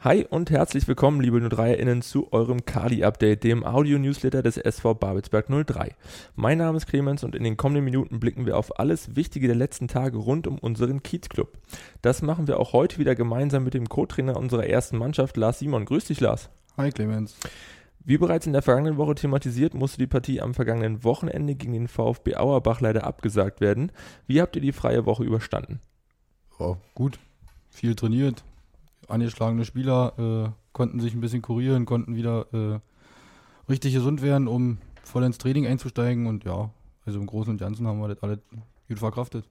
Hi und herzlich willkommen, liebe 03-Innen, zu eurem Kali-Update, dem Audio-Newsletter des SV Babelsberg 03. Mein Name ist Clemens und in den kommenden Minuten blicken wir auf alles Wichtige der letzten Tage rund um unseren Kiezclub. Das machen wir auch heute wieder gemeinsam mit dem Co-Trainer unserer ersten Mannschaft, Lars Simon. Grüß dich, Lars. Hi, Clemens. Wie bereits in der vergangenen Woche thematisiert, musste die Partie am vergangenen Wochenende gegen den VfB Auerbach leider abgesagt werden. Wie habt ihr die freie Woche überstanden? Ja, gut. Viel trainiert, angeschlagene Spieler äh, konnten sich ein bisschen kurieren, konnten wieder äh, richtig gesund werden, um voll ins Training einzusteigen. Und ja, also im Großen und Ganzen haben wir das alle gut verkraftet.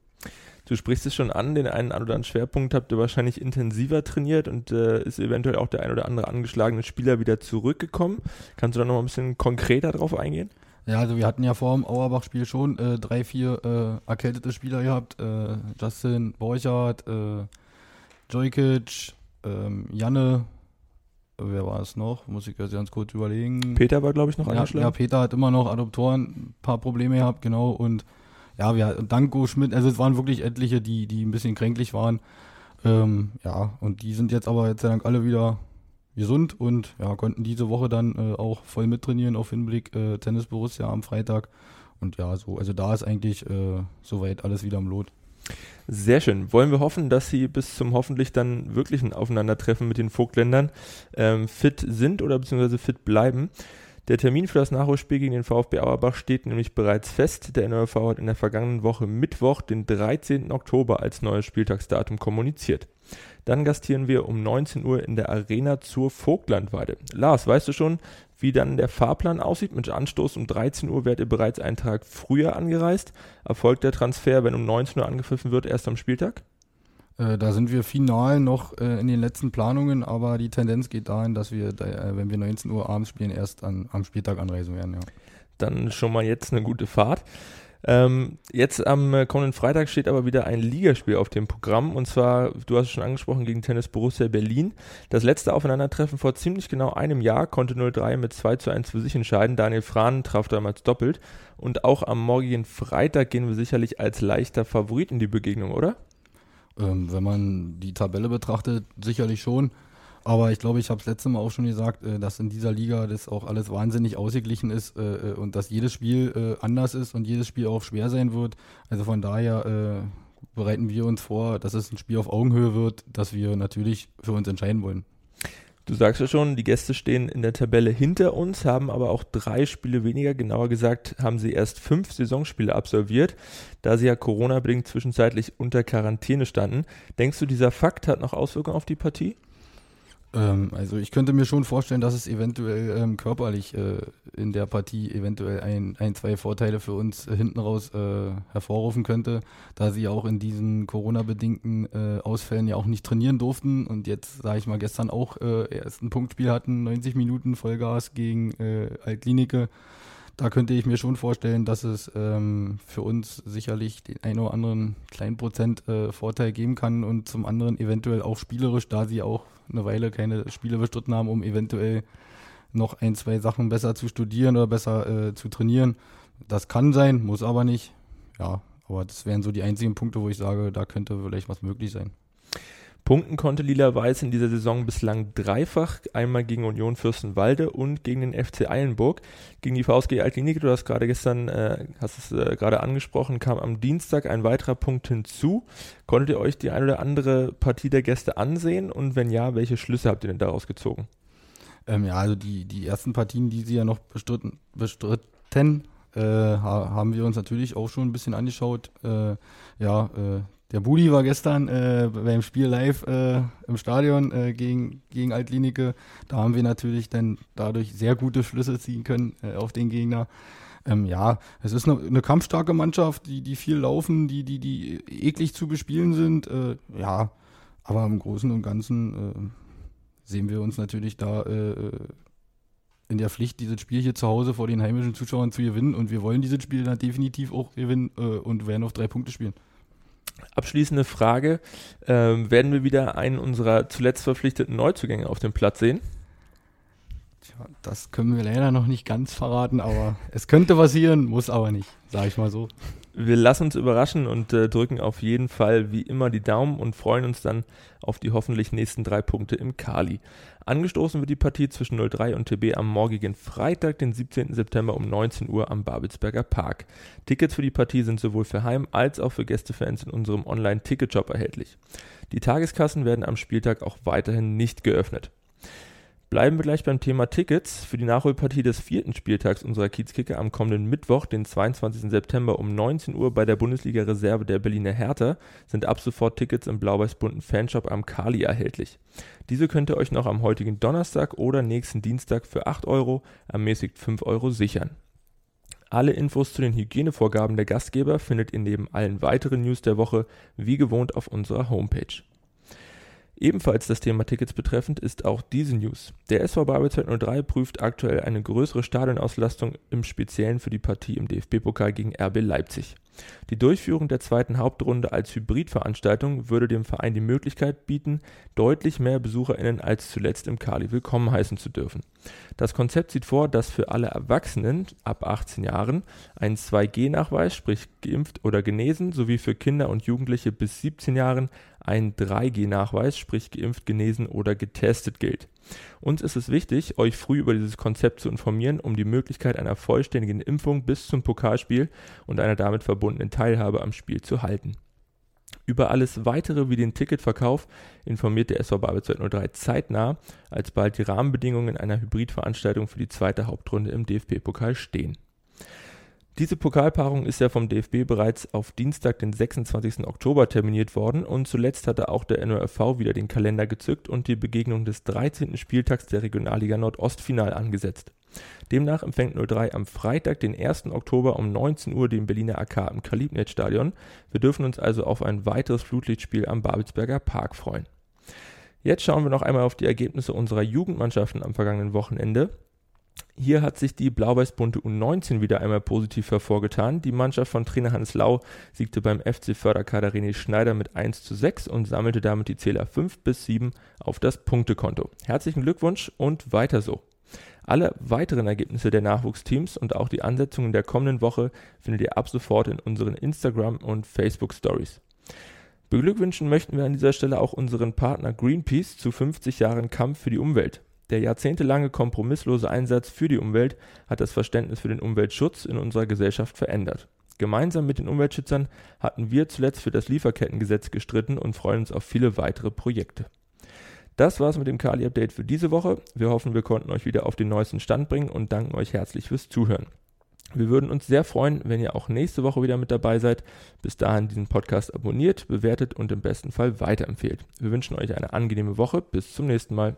Du sprichst es schon an, den einen oder anderen Schwerpunkt habt ihr wahrscheinlich intensiver trainiert und äh, ist eventuell auch der ein oder andere angeschlagene Spieler wieder zurückgekommen. Kannst du da noch mal ein bisschen konkreter drauf eingehen? Ja, also wir hatten ja vor dem Auerbach-Spiel schon äh, drei, vier äh, erkältete Spieler gehabt. Äh, Justin Borchardt, äh, Jojkic, ähm, Janne, wer war es noch? Muss ich ganz kurz überlegen. Peter war, glaube ich, noch ja, angeschlagen. Ja, Peter hat immer noch Adoptoren, ein paar Probleme gehabt, genau. Und ja, wir Danko Schmidt, also es waren wirklich etliche, die, die ein bisschen kränklich waren. Ähm, ja, und die sind jetzt aber jetzt sei Dank alle wieder gesund und ja, konnten diese Woche dann äh, auch voll mittrainieren auf Hinblick äh, Tennis Borussia am Freitag. Und ja, so, also da ist eigentlich äh, soweit alles wieder im Lot. Sehr schön. Wollen wir hoffen, dass Sie bis zum hoffentlich dann wirklichen Aufeinandertreffen mit den Vogtländern ähm, fit sind oder beziehungsweise fit bleiben. Der Termin für das Nachholspiel gegen den VfB Auerbach steht nämlich bereits fest. Der NRV hat in der vergangenen Woche Mittwoch, den 13. Oktober, als neues Spieltagsdatum kommuniziert. Dann gastieren wir um 19 Uhr in der Arena zur Vogtlandweide. Lars, weißt du schon, wie dann der Fahrplan aussieht? Mit Anstoß um 13 Uhr werdet ihr bereits einen Tag früher angereist. Erfolgt der Transfer, wenn um 19 Uhr angepfiffen wird, erst am Spieltag? Äh, da sind wir final noch äh, in den letzten Planungen, aber die Tendenz geht dahin, dass wir, äh, wenn wir 19 Uhr abends spielen, erst an, am Spieltag anreisen werden. Ja. Dann schon mal jetzt eine gute Fahrt. Ähm, jetzt am äh, kommenden Freitag steht aber wieder ein Ligaspiel auf dem Programm und zwar, du hast es schon angesprochen, gegen Tennis Borussia Berlin. Das letzte Aufeinandertreffen vor ziemlich genau einem Jahr konnte 0-3 mit 2 zu 1 für sich entscheiden. Daniel Frahn traf damals doppelt und auch am morgigen Freitag gehen wir sicherlich als leichter Favorit in die Begegnung, oder? Ähm, wenn man die Tabelle betrachtet, sicherlich schon. Aber ich glaube, ich habe es letzte Mal auch schon gesagt, äh, dass in dieser Liga das auch alles wahnsinnig ausgeglichen ist äh, äh, und dass jedes Spiel anders ist und jedes Spiel auch schwer sein wird. Also von daher bereiten wir uns vor, dass es ein Spiel auf Augenhöhe wird, dass wir natürlich für uns entscheiden wollen. Du sagst ja schon, die Gäste stehen in der Tabelle hinter uns, haben aber auch drei Spiele weniger. Genauer gesagt haben sie erst fünf Saisonspiele absolviert, da sie ja Corona-bedingt zwischenzeitlich unter Quarantäne standen. Denkst du, dieser Fakt hat noch Auswirkungen auf die Partie? Ähm, also ich könnte mir schon vorstellen, dass es eventuell ähm, körperlich äh, in der Partie eventuell ein, ein, zwei Vorteile für uns äh, hinten raus äh, hervorrufen könnte, da sie auch in diesen Corona-bedingten äh, Ausfällen ja auch nicht trainieren durften und jetzt, sage ich mal, gestern auch äh, erst ein Punktspiel hatten, 90 Minuten Vollgas gegen äh, Altklinike. Da könnte ich mir schon vorstellen, dass es ähm, für uns sicherlich den einen oder anderen kleinen Prozent äh, Vorteil geben kann und zum anderen eventuell auch spielerisch, da sie auch eine Weile keine Spiele bestritten haben, um eventuell noch ein, zwei Sachen besser zu studieren oder besser äh, zu trainieren. Das kann sein, muss aber nicht. Ja, aber das wären so die einzigen Punkte, wo ich sage, da könnte vielleicht was möglich sein. Punkten konnte Lila-Weiß in dieser Saison bislang dreifach, einmal gegen Union Fürstenwalde und gegen den FC Eilenburg. Gegen die VSG Altklinik, du hast gerade gestern, äh, hast es äh, gerade angesprochen, kam am Dienstag ein weiterer Punkt hinzu. Konntet ihr euch die eine oder andere Partie der Gäste ansehen und wenn ja, welche Schlüsse habt ihr denn daraus gezogen? Ähm, ja, also die, die ersten Partien, die sie ja noch bestritten, bestritten äh, haben wir uns natürlich auch schon ein bisschen angeschaut. Äh, ja, äh, der Budi war gestern äh, beim Spiel live äh, im Stadion äh, gegen, gegen Altlinike. Da haben wir natürlich dann dadurch sehr gute Schlüsse ziehen können äh, auf den Gegner. Ähm, ja, es ist eine, eine, kampfstarke Mannschaft, die, die viel laufen, die, die, die eklig zu bespielen sind. Äh, ja, aber im Großen und Ganzen äh, sehen wir uns natürlich da in der Pflicht, dieses Spiel hier zu Hause vor den heimischen Zuschauern zu gewinnen. Und wir wollen dieses Spiel dann definitiv auch gewinnen und werden auf drei Punkte spielen. Abschließende Frage: ähm, Werden wir wieder einen unserer zuletzt verpflichteten Neuzugänge auf dem Platz sehen? Das können wir leider noch nicht ganz verraten, aber es könnte passieren, muss aber nicht, sage ich mal so. Wir lassen uns überraschen und äh, drücken auf jeden Fall wie immer die Daumen und freuen uns dann auf die hoffentlich nächsten drei Punkte im Kali. Angestoßen wird die Partie zwischen 03 und TB am morgigen Freitag, den 17. September um 19 Uhr am Babelsberger Park. Tickets für die Partie sind sowohl für Heim- als auch für Gästefans in unserem Online-Ticket-Shop erhältlich. Die Tageskassen werden am Spieltag auch weiterhin nicht geöffnet. Bleiben wir gleich beim Thema Tickets. Für die Nachholpartie des vierten Spieltags unserer Kiezkicker am kommenden Mittwoch, den 22. September um 19 Uhr bei der Bundesliga-Reserve der Berliner Hertha, sind ab sofort Tickets im blau-weiß-bunten Fanshop am Kali erhältlich. Diese könnt ihr euch noch am heutigen Donnerstag oder nächsten Dienstag für 8 Euro, ermäßigt 5 Euro sichern. Alle Infos zu den Hygienevorgaben der Gastgeber findet ihr neben allen weiteren News der Woche wie gewohnt auf unserer Homepage. Ebenfalls das Thema Tickets betreffend ist auch diese News. Der SV Babelsberg 03 prüft aktuell eine größere Stadionauslastung im Speziellen für die Partie im DFB-Pokal gegen RB Leipzig. Die Durchführung der zweiten Hauptrunde als Hybridveranstaltung würde dem Verein die Möglichkeit bieten, deutlich mehr BesucherInnen als zuletzt im Kali willkommen heißen zu dürfen. Das Konzept sieht vor, dass für alle Erwachsenen ab 18 Jahren ein 2G-Nachweis, sprich geimpft oder genesen, sowie für Kinder und Jugendliche bis 17 Jahren ein 3G-Nachweis, sprich geimpft, genesen oder getestet gilt. Uns ist es wichtig, euch früh über dieses Konzept zu informieren, um die Möglichkeit einer vollständigen Impfung bis zum Pokalspiel und einer damit verbundenen Teilhabe am Spiel zu halten. Über alles weitere wie den Ticketverkauf informiert der SV Babelsberg 03 zeitnah, als bald die Rahmenbedingungen einer Hybridveranstaltung für die zweite Hauptrunde im DFB-Pokal stehen. Diese Pokalpaarung ist ja vom DFB bereits auf Dienstag, den 26. Oktober terminiert worden und zuletzt hatte auch der NORV wieder den Kalender gezückt und die Begegnung des 13. Spieltags der Regionalliga Nordost final angesetzt. Demnach empfängt 03 am Freitag, den 1. Oktober um 19 Uhr den Berliner AK im Kalibnet-Stadion. Wir dürfen uns also auf ein weiteres Flutlichtspiel am Babelsberger Park freuen. Jetzt schauen wir noch einmal auf die Ergebnisse unserer Jugendmannschaften am vergangenen Wochenende. Hier hat sich die blau-weiß-bunte U19 wieder einmal positiv hervorgetan. Die Mannschaft von Trainer Hans Lau siegte beim FC Förderkader René Schneider mit 1 zu 6 und sammelte damit die Zähler 5 bis 7 auf das Punktekonto. Herzlichen Glückwunsch und weiter so. Alle weiteren Ergebnisse der Nachwuchsteams und auch die Ansetzungen der kommenden Woche findet ihr ab sofort in unseren Instagram- und Facebook-Stories. Beglückwünschen möchten wir an dieser Stelle auch unseren Partner Greenpeace zu 50 Jahren Kampf für die Umwelt. Der jahrzehntelange kompromisslose Einsatz für die Umwelt hat das Verständnis für den Umweltschutz in unserer Gesellschaft verändert. Gemeinsam mit den Umweltschützern hatten wir zuletzt für das Lieferkettengesetz gestritten und freuen uns auf viele weitere Projekte. Das war's mit dem Kali-Update für diese Woche. Wir hoffen, wir konnten euch wieder auf den neuesten Stand bringen und danken euch herzlich fürs Zuhören. Wir würden uns sehr freuen, wenn ihr auch nächste Woche wieder mit dabei seid. Bis dahin diesen Podcast abonniert, bewertet und im besten Fall weiterempfehlt. Wir wünschen euch eine angenehme Woche. Bis zum nächsten Mal.